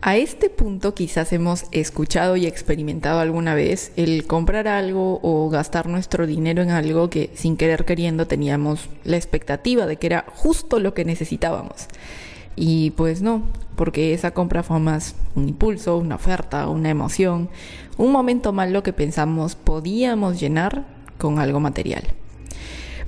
A este punto quizás hemos escuchado y experimentado alguna vez el comprar algo o gastar nuestro dinero en algo que sin querer queriendo teníamos la expectativa de que era justo lo que necesitábamos. Y pues no, porque esa compra fue más un impulso, una oferta, una emoción, un momento malo que pensamos podíamos llenar con algo material.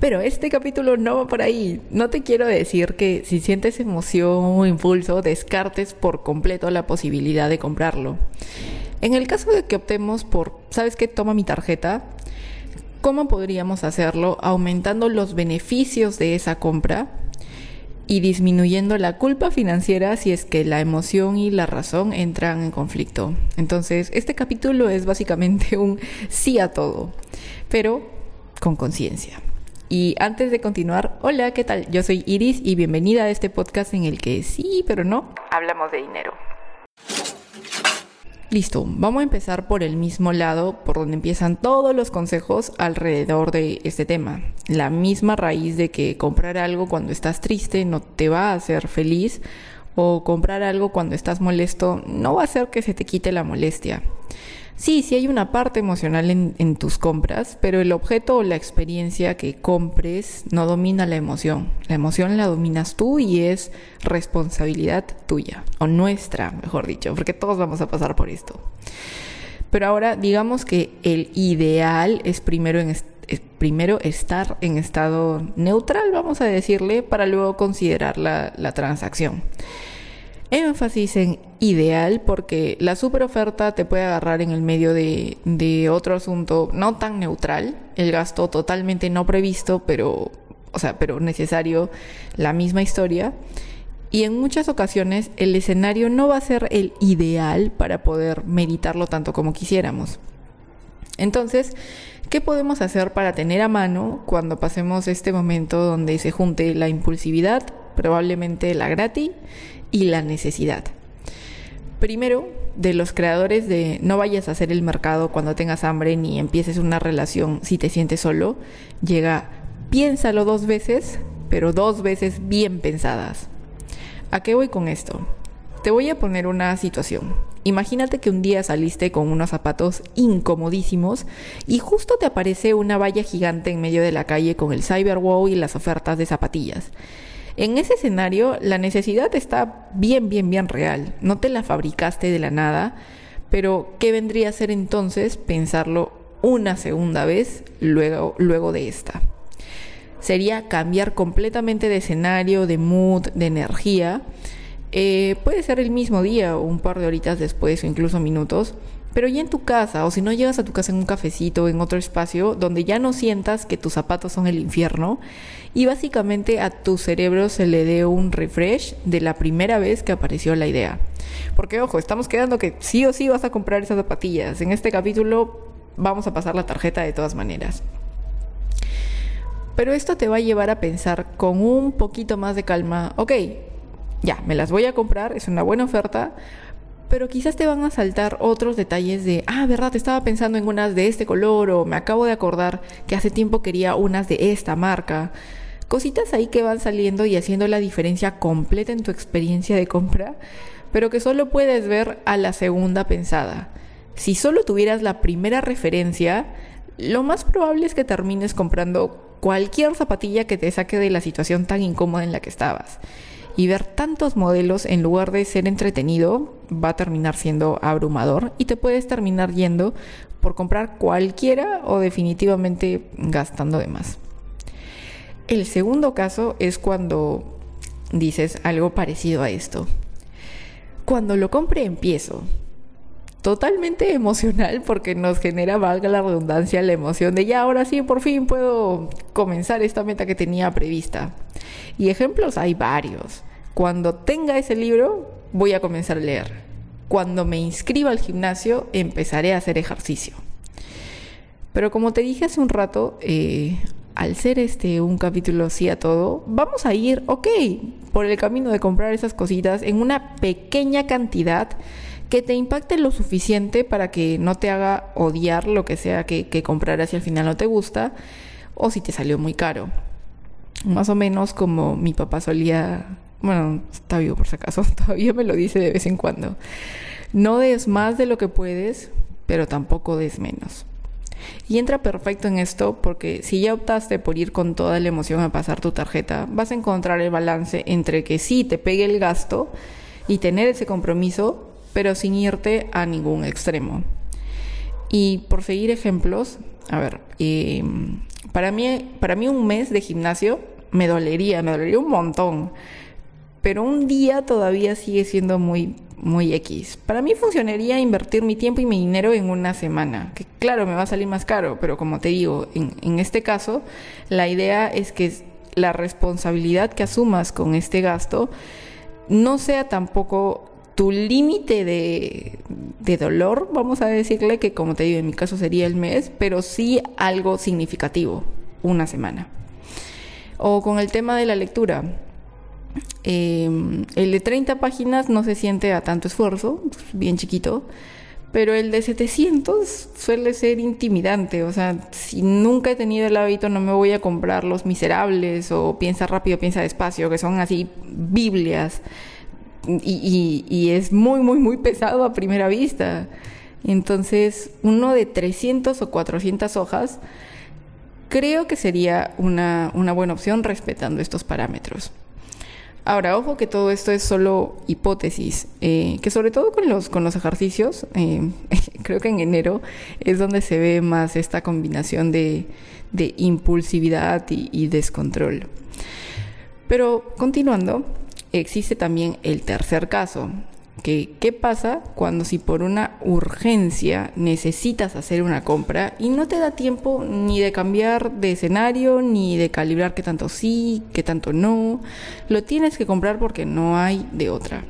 Pero este capítulo no va por ahí. No te quiero decir que si sientes emoción o impulso, descartes por completo la posibilidad de comprarlo. En el caso de que optemos por, ¿sabes qué? Toma mi tarjeta. ¿Cómo podríamos hacerlo? Aumentando los beneficios de esa compra y disminuyendo la culpa financiera si es que la emoción y la razón entran en conflicto. Entonces, este capítulo es básicamente un sí a todo, pero con conciencia. Y antes de continuar, hola, ¿qué tal? Yo soy Iris y bienvenida a este podcast en el que sí, pero no, hablamos de dinero. Listo, vamos a empezar por el mismo lado, por donde empiezan todos los consejos alrededor de este tema. La misma raíz de que comprar algo cuando estás triste no te va a hacer feliz o comprar algo cuando estás molesto no va a hacer que se te quite la molestia. Sí, sí hay una parte emocional en, tus compras, pero el objeto o la experiencia que compres no domina la emoción. La emoción la dominas tú y es responsabilidad tuya, o nuestra, mejor dicho, porque todos vamos a pasar por esto. Pero ahora digamos que el ideal es primero, estar en estado neutral, vamos a decirle, para luego considerar la, la transacción énfasis en ideal porque la super oferta te puede agarrar en el medio de, otro asunto no tan neutral, el gasto totalmente no previsto, pero, o sea, pero necesario, la misma historia. Y en muchas ocasiones el escenario no va a ser el ideal para poder meditarlo tanto como quisiéramos. Entonces, ¿qué podemos hacer para tener a mano cuando pasemos este momento donde se junte la impulsividad, probablemente la gratis y la necesidad. Primero, de los creadores de no vayas a hacer el mercado cuando tengas hambre ni empieces una relación si te sientes solo, llega piénsalo dos veces, pero dos veces bien pensadas. ¿A qué voy con esto? Te voy a poner una situación. Imagínate que un día saliste con unos zapatos incomodísimos y justo te aparece una valla gigante en medio de la calle con el Cyberwow y las ofertas de zapatillas. En ese escenario, la necesidad está bien, bien, bien real. No te la fabricaste de la nada, pero ¿qué vendría a ser entonces pensarlo una segunda vez luego, luego de esta? Sería cambiar completamente de escenario, de mood, de energía. Eh, puede ser el mismo día o un par de horitas después o incluso minutos, pero ya en tu casa, o si no llegas a tu casa en un cafecito, en otro espacio, donde ya no sientas que tus zapatos son el infierno, y básicamente a tu cerebro se le dé un refresh de la primera vez que apareció la idea. Porque ojo, estamos quedando que sí o sí vas a comprar esas zapatillas. En este capítulo vamos a pasar la tarjeta de todas maneras. Pero esto te va a llevar a pensar con un poquito más de calma, ok, ya, me las voy a comprar, es una buena oferta, pero quizás te van a saltar otros detalles de, ah, verdad, estaba pensando en unas de este color o me acabo de acordar que hace tiempo quería unas de esta marca. Cositas ahí que van saliendo y haciendo la diferencia completa en tu experiencia de compra, pero que solo puedes ver a la segunda pensada. Si solo tuvieras la primera referencia, lo más probable es que termines comprando cualquier zapatilla que te saque de la situación tan incómoda en la que estabas y ver tantos modelos en lugar de ser entretenido va a terminar siendo abrumador y te puedes terminar yendo por comprar cualquiera o definitivamente gastando de más. El segundo caso es cuando dices algo parecido a esto. Cuando lo compre empiezo. Totalmente emocional porque nos genera, valga la redundancia, la emoción de ya ahora sí por fin puedo comenzar esta meta que tenía prevista. Y ejemplos hay varios. Cuando tenga ese libro, voy a comenzar a leer. Cuando me inscriba al gimnasio, empezaré a hacer ejercicio. Pero como te dije hace un rato, eh, al ser este un capítulo sí a todo, vamos a ir, ok, por el camino de comprar esas cositas en una pequeña cantidad que te impacte lo suficiente para que no te haga odiar lo que sea que, que compraras si al final no te gusta o si te salió muy caro. Más o menos como mi papá solía bueno, está vivo por si acaso, todavía me lo dice de vez en cuando. No des más de lo que puedes, pero tampoco des menos. Y entra perfecto en esto porque si ya optaste por ir con toda la emoción a pasar tu tarjeta, vas a encontrar el balance entre que sí te pegue el gasto y tener ese compromiso, pero sin irte a ningún extremo. Y por seguir ejemplos, a ver, em, para, mí, para mí un mes de gimnasio me dolería, me dolería un montón, pero un día todavía sigue siendo muy muy X. Para mí funcionaría invertir mi tiempo y mi dinero en una semana, que claro, me va a salir más caro, pero como te digo, en, este caso, la idea es que la responsabilidad que asumas con este gasto no sea tampoco tu límite de, de, dolor, vamos a decirle que como te digo, en mi caso sería el mes, pero sí algo significativo, una semana. O con el tema de la lectura, Em, el de 30 páginas no se siente a tanto esfuerzo, bien chiquito, pero el de 700 suele ser intimidante. O sea, si nunca he tenido el hábito, no me voy a comprar Los Miserables o Piensa rápido, piensa despacio, que son así Biblias. Y, es muy, muy, muy pesado a primera vista. Entonces, uno de 300 o 400 hojas creo que sería una, una buena opción respetando estos parámetros. Ahora, ojo que todo esto es solo hipótesis, eh, que sobre todo con los, con los ejercicios, eh, creo que en enero es donde se ve más esta combinación de, impulsividad y descontrol. Pero continuando, existe también el tercer caso, ¿qué pasa cuando si por una urgencia necesitas hacer una compra y no te da tiempo ni de cambiar de escenario, ni de calibrar qué tanto sí, qué tanto no? Lo tienes que comprar porque no hay de otra.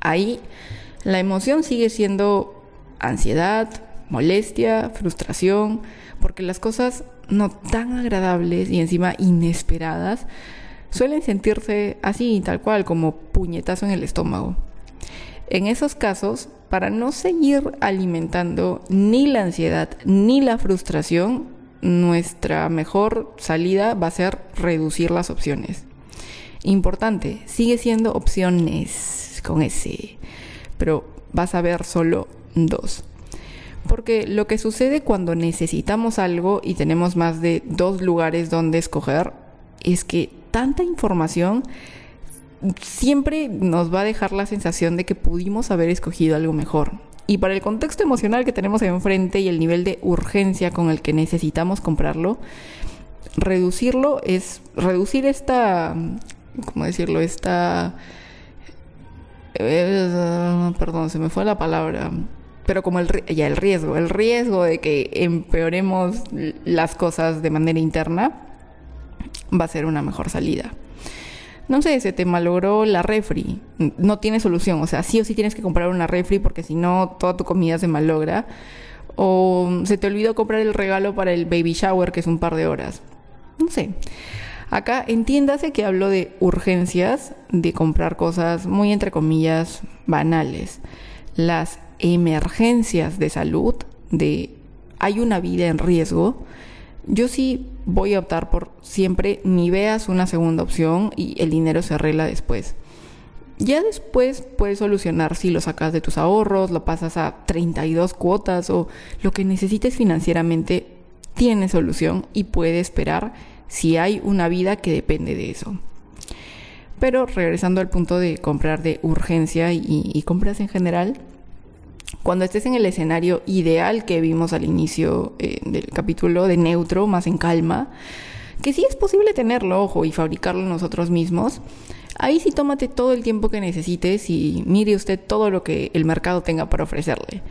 Ahí la emoción sigue siendo ansiedad, molestia, frustración, porque las cosas no tan agradables y encima inesperadas suelen sentirse así, tal cual, como puñetazo en el estómago. En esos casos, para no seguir alimentando ni la ansiedad ni la frustración, nuestra mejor salida va a ser reducir las opciones. Importante, sigue siendo opciones con ese, pero vas a ver solo dos. Porque lo que sucede cuando necesitamos algo y tenemos más de dos lugares donde escoger es que tanta información siempre nos va a dejar la sensación de que pudimos haber escogido algo mejor. Y para el contexto emocional que tenemos enfrente y el nivel de urgencia con el que necesitamos comprarlo, reducirlo es reducir esta, ¿cómo decirlo? Esta, eh, perdón, se me fue la palabra, pero como el, ya el riesgo, el riesgo de que empeoremos las cosas de manera interna va a ser una mejor salida. No sé, se te malogró la refri, no tiene solución, o sea, sí o sí tienes que comprar una refri porque si no toda tu comida se malogra, o se te olvidó comprar el regalo para el baby shower que es un par de horas, no sé. Acá entiéndase que hablo de urgencias, de comprar cosas muy entre comillas banales. Las emergencias de salud, de hay una vida en riesgo, yo sí voy a optar por siempre ni veas una segunda opción y el dinero se arregla después. Ya después puedes solucionar si lo sacas de tus ahorros, lo pasas a 32 cuotas o lo que necesites financieramente tiene solución y puede esperar si hay una vida que depende de eso. Pero regresando al punto de comprar de urgencia y, y compras en general, cuando estés en el escenario ideal que vimos al inicio eh, del capítulo de neutro, más en calma, que sí es posible tenerlo, ojo, y fabricarlo nosotros mismos, ahí sí tómate todo el tiempo que necesites y mire usted todo lo que el mercado tenga para ofrecerle.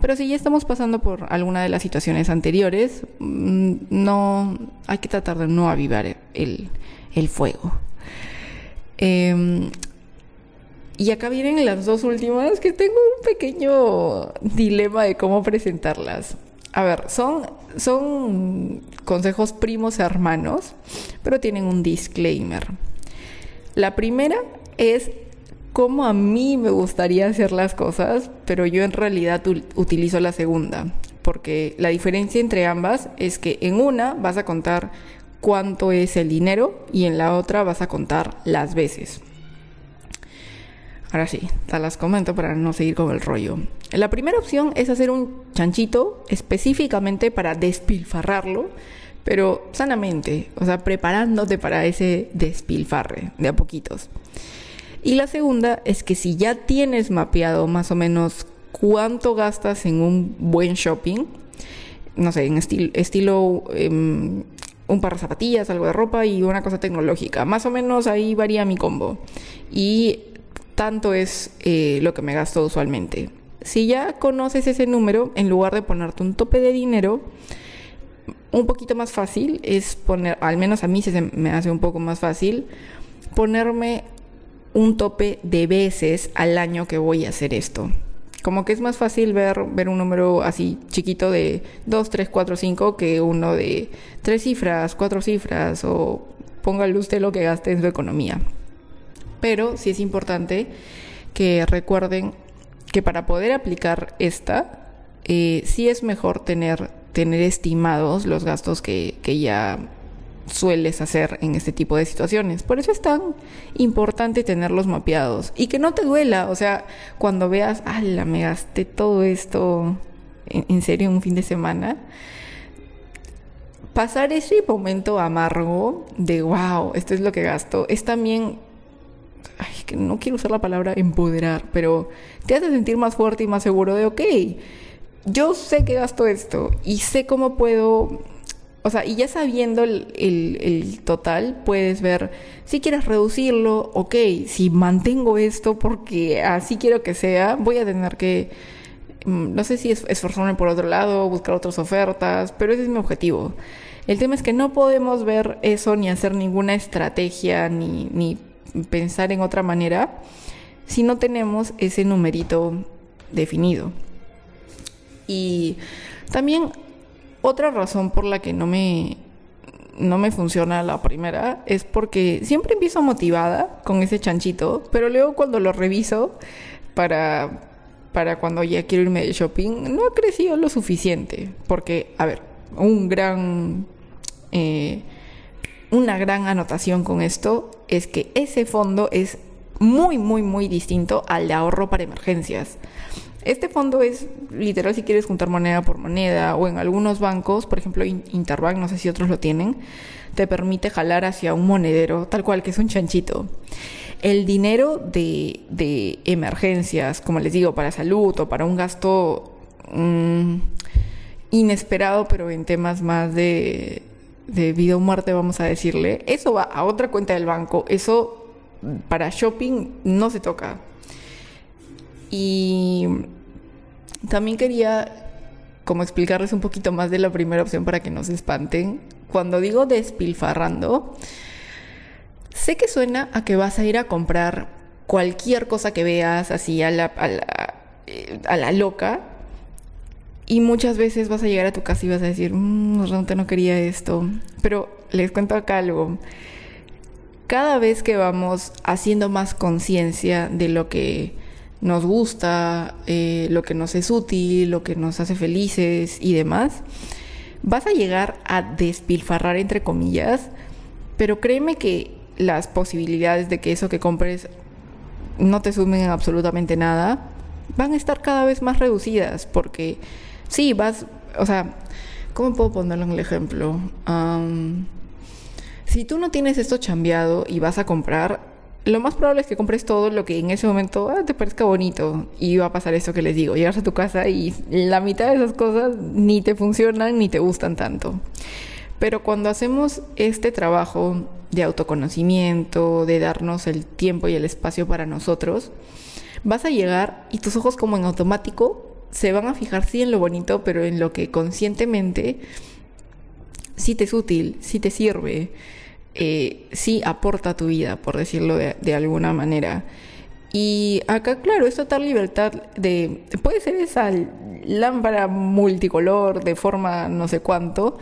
Pero si ya estamos pasando por alguna de las situaciones anteriores, mm, no hay que tratar de no avivar el, el fuego. Eh, y acá vienen las dos últimas que tengo un pequeño dilema de cómo presentarlas. A ver, son, son consejos primos hermanos, pero tienen un disclaimer. La primera es cómo a mí me gustaría hacer las cosas, pero yo en realidad utilizo la segunda, porque la diferencia entre ambas es que en una vas a contar cuánto es el dinero y en la otra vas a contar las veces. Ahora sí, te las comento para no seguir con el rollo. La primera opción es hacer un chanchito específicamente para despilfarrarlo, pero sanamente, o sea, preparándote para ese despilfarre de a poquitos. Y la segunda es que si ya tienes mapeado más o menos cuánto gastas en un buen shopping, no sé, en estilo em, un par de zapatillas, algo de ropa y una cosa tecnológica. Más o menos ahí varía mi combo. Y tanto es eh, lo que me gasto usualmente. Si ya conoces ese número, en lugar de ponerte un tope de dinero, un poquito más fácil es poner, al menos a mí se me hace un poco más fácil, ponerme un tope de veces al año que voy a hacer esto. Como que es más fácil ver, ver un número así chiquito de 2, 3, 4, 5 que uno de 3 cifras, 4 cifras o póngale usted lo que gaste en su economía. Pero sí es importante que recuerden que para poder aplicar esta, eh, sí es mejor tener, tener estimados los gastos que, que ya sueles hacer en este tipo de situaciones. Por eso es tan importante tenerlos mapeados y que no te duela, o sea, cuando veas, ala, me gasté todo esto en, en serio un fin de semana, pasar ese momento amargo de, wow, esto es lo que gasto, es también, ay, que no quiero usar la palabra empoderar, pero te hace sentir más fuerte y más seguro de, ok, yo sé que gasto esto y sé cómo puedo o sea, y ya sabiendo el, total, puedes ver si quieres reducirlo, ok, si mantengo esto porque así quiero que sea, voy a tener que, mm, no sé si esforzarme por otro lado, buscar otras ofertas, pero ese es mi objetivo. El tema es que no podemos ver eso ni hacer ninguna estrategia ni, ni pensar en otra manera si no tenemos ese numerito definido. Y también otra razón por la que no me, no me funciona la primera es porque siempre empiezo motivada con ese chanchito, pero luego cuando lo reviso para, para cuando ya quiero irme de shopping, no ha crecido lo suficiente. Porque, a ver, un gran... Eh, una gran anotación con esto es que ese fondo es muy, muy, muy distinto al de ahorro para emergencias. Este fondo es literal si quieres juntar moneda por moneda o en algunos bancos, por ejemplo Interbank, no sé si otros lo tienen, te permite jalar hacia un monedero, tal cual que es un chanchito. El dinero de, emergencias, como les digo, para salud o para un gasto mm, inesperado, pero en temas más de, de vida o muerte, vamos a decirle, eso va a otra cuenta del banco. Eso para shopping no se toca. Y también quería como explicarles un poquito más de la primera opción para que no se espanten. Cuando digo despilfarrando, sé que suena a que vas a ir a comprar cualquier cosa que veas así a la, a la, eh, a la loca. Y muchas veces vas a llegar a tu casa y vas a decir, mmm, realmente no quería esto. Pero les cuento acá algo. Cada vez que vamos haciendo más conciencia de lo que nos gusta, eh, lo que nos es útil, lo que nos hace felices y demás, vas a llegar a despilfarrar entre comillas, pero créeme que las posibilidades de que eso que compres no te sumen absolutamente nada van a estar cada vez más reducidas porque sí, vas, o sea, ¿cómo puedo ponerlo en el ejemplo? si tú no tienes esto chambeado y vas a comprar, lo más probable es que compres todo lo que en ese momento ah, te parezca bonito. Y va a pasar eso que les digo, llegas a tu casa y la mitad de esas cosas ni te funcionan ni te gustan tanto. Pero cuando hacemos este trabajo de autoconocimiento, de darnos el tiempo y el espacio para nosotros, vas a llegar y tus ojos como en automático se van a fijar sí en lo bonito, pero en lo que conscientemente sí te es útil, sí te sirve, eh, sí aporta a tu vida, por decirlo de, alguna manera. Y acá, claro, es total libertad de... Puede ser esa lámpara multicolor de forma no sé cuánto,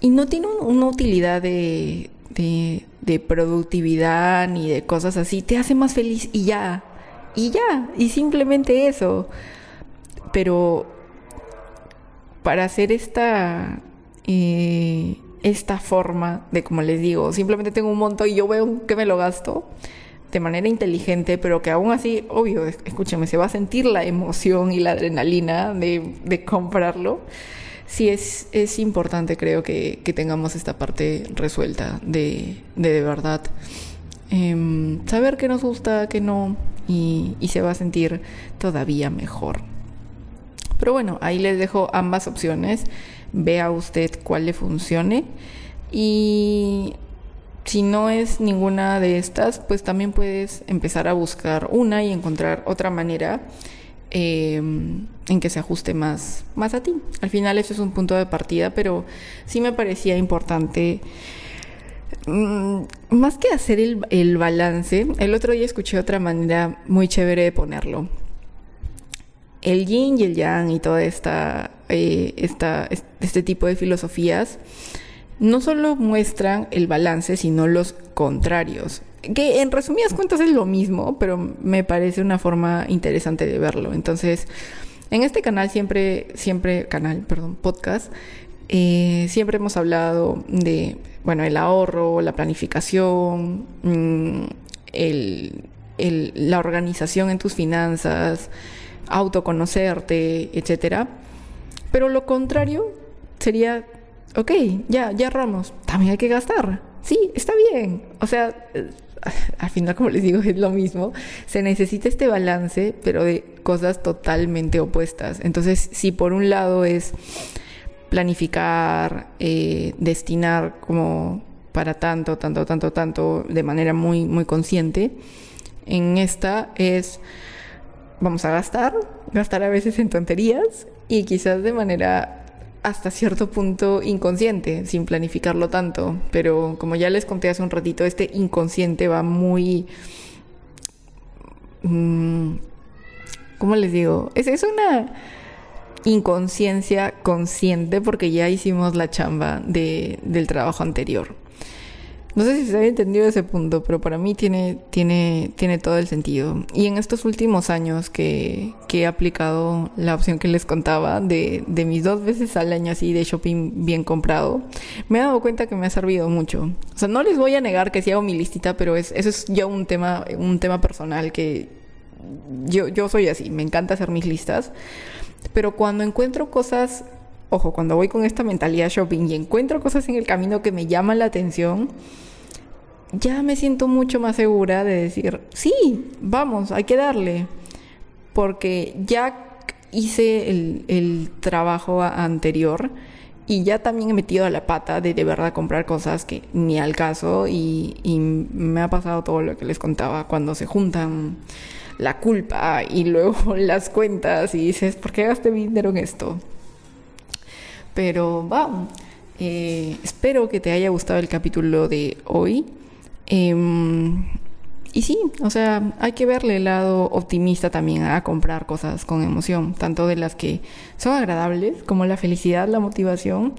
y no tiene una utilidad de, de, de, productividad ni de cosas así. Te hace más feliz y ya. Y ya. Y simplemente eso. Pero para hacer esta... Eh, esta forma de, como les digo, simplemente tengo un monto y yo veo que me lo gasto de manera inteligente, pero que aún así, obvio, escúchame, se va a sentir la emoción y la adrenalina de, comprarlo. Sí, es, es importante, creo, que, que tengamos esta parte resuelta de de, de verdad em, saber qué nos gusta, qué no, y, y se va a sentir todavía mejor. Pero bueno, ahí les dejo ambas opciones. Vea usted cuál le funcione. Y si no es ninguna de estas, pues también puedes empezar a buscar una y encontrar otra manera eh, en que se ajuste más, más a ti. Al final eso es un punto de partida, pero sí me parecía importante, mm, más que hacer el, el balance, el otro día escuché otra manera muy chévere de ponerlo. El yin y el yang y toda esta, eh, este tipo de filosofías no solo muestran el balance, sino los contrarios. Que en resumidas cuentas es lo mismo, pero me parece una forma interesante de verlo. Entonces, en este canal siempre, siempre, canal, perdón, podcast, eh, siempre hemos hablado de, bueno, el ahorro, la planificación, el, el, la organización en tus finanzas, autoconocerte, etcétera. Pero lo contrario sería ok, ya, ya Ramos, también hay que gastar. Sí, está bien. O sea, al final, como les digo, es lo mismo. Se necesita este balance, pero de cosas totalmente opuestas. Entonces, si por un lado es planificar, eh, destinar como para tanto, tanto, tanto, tanto, de manera muy, muy consciente, en esta es, vamos a gastar, gastar a veces en tonterías y quizás de manera hasta cierto punto inconsciente, sin planificarlo tanto. Pero como ya les conté hace un ratito, este inconsciente va muy... Mmm, ¿Cómo les digo? Es, es una inconsciencia consciente porque ya hicimos la chamba de, del trabajo anterior. No sé si se había entendido ese punto, pero para mí tiene, tiene, tiene todo el sentido. Y en estos últimos años que, que he aplicado la opción que les contaba de, de, mis dos veces al año así de shopping bien comprado, me he dado cuenta que me ha servido mucho. O sea, no les voy a negar que sí hago mi listita, pero es, eso es ya un tema, un tema personal que yo, yo soy así, me encanta hacer mis listas. Pero cuando encuentro cosas ojo, cuando voy con esta mentalidad shopping y encuentro cosas en el camino que me llaman la atención, ya me siento mucho más segura de decir, sí, vamos, hay que darle. Porque ya hice el, trabajo anterior y ya también he metido a la pata de de verdad comprar cosas que ni al caso y, y me ha pasado todo lo que les contaba cuando se juntan la culpa y luego las cuentas y dices, ¿por qué gasté mi dinero en esto? Pero va, eh, espero que te haya gustado el capítulo de hoy. Eh, y sí, o sea, hay que verle el lado optimista también a comprar cosas con emoción, tanto de las que son agradables, como la felicidad, la motivación,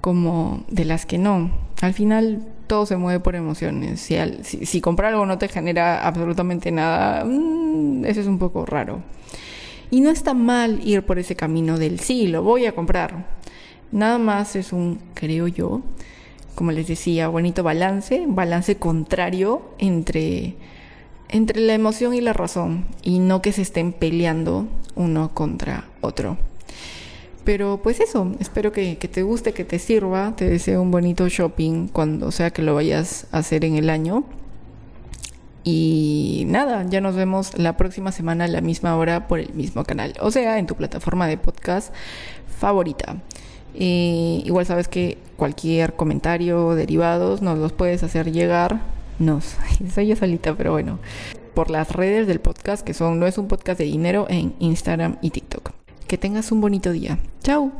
como de las que no. Al final todo se mueve por emociones. Si, al, si comprar algo no te genera absolutamente nada, mmm, eso es un poco raro. Y no está mal ir por ese camino del sí, lo voy a comprar. Nada más es un, creo yo, como les decía, bonito balance, balance contrario entre, entre la emoción y la razón, y no que se estén peleando uno contra otro. Pero pues eso, espero que, que, te guste, que te sirva, te deseo un bonito shopping cuando sea que lo vayas a hacer en el año. Y nada, ya nos vemos la próxima semana a la misma hora por el mismo canal, o sea, en tu plataforma de podcast favorita. Igual sabes que cualquier comentario, derivados, nos los puedes hacer llegar. Nos, soy yo solita, pero bueno. Por las redes del podcast, que son No es un podcast de dinero en Instagram y TikTok. Que tengas un bonito día. Chao.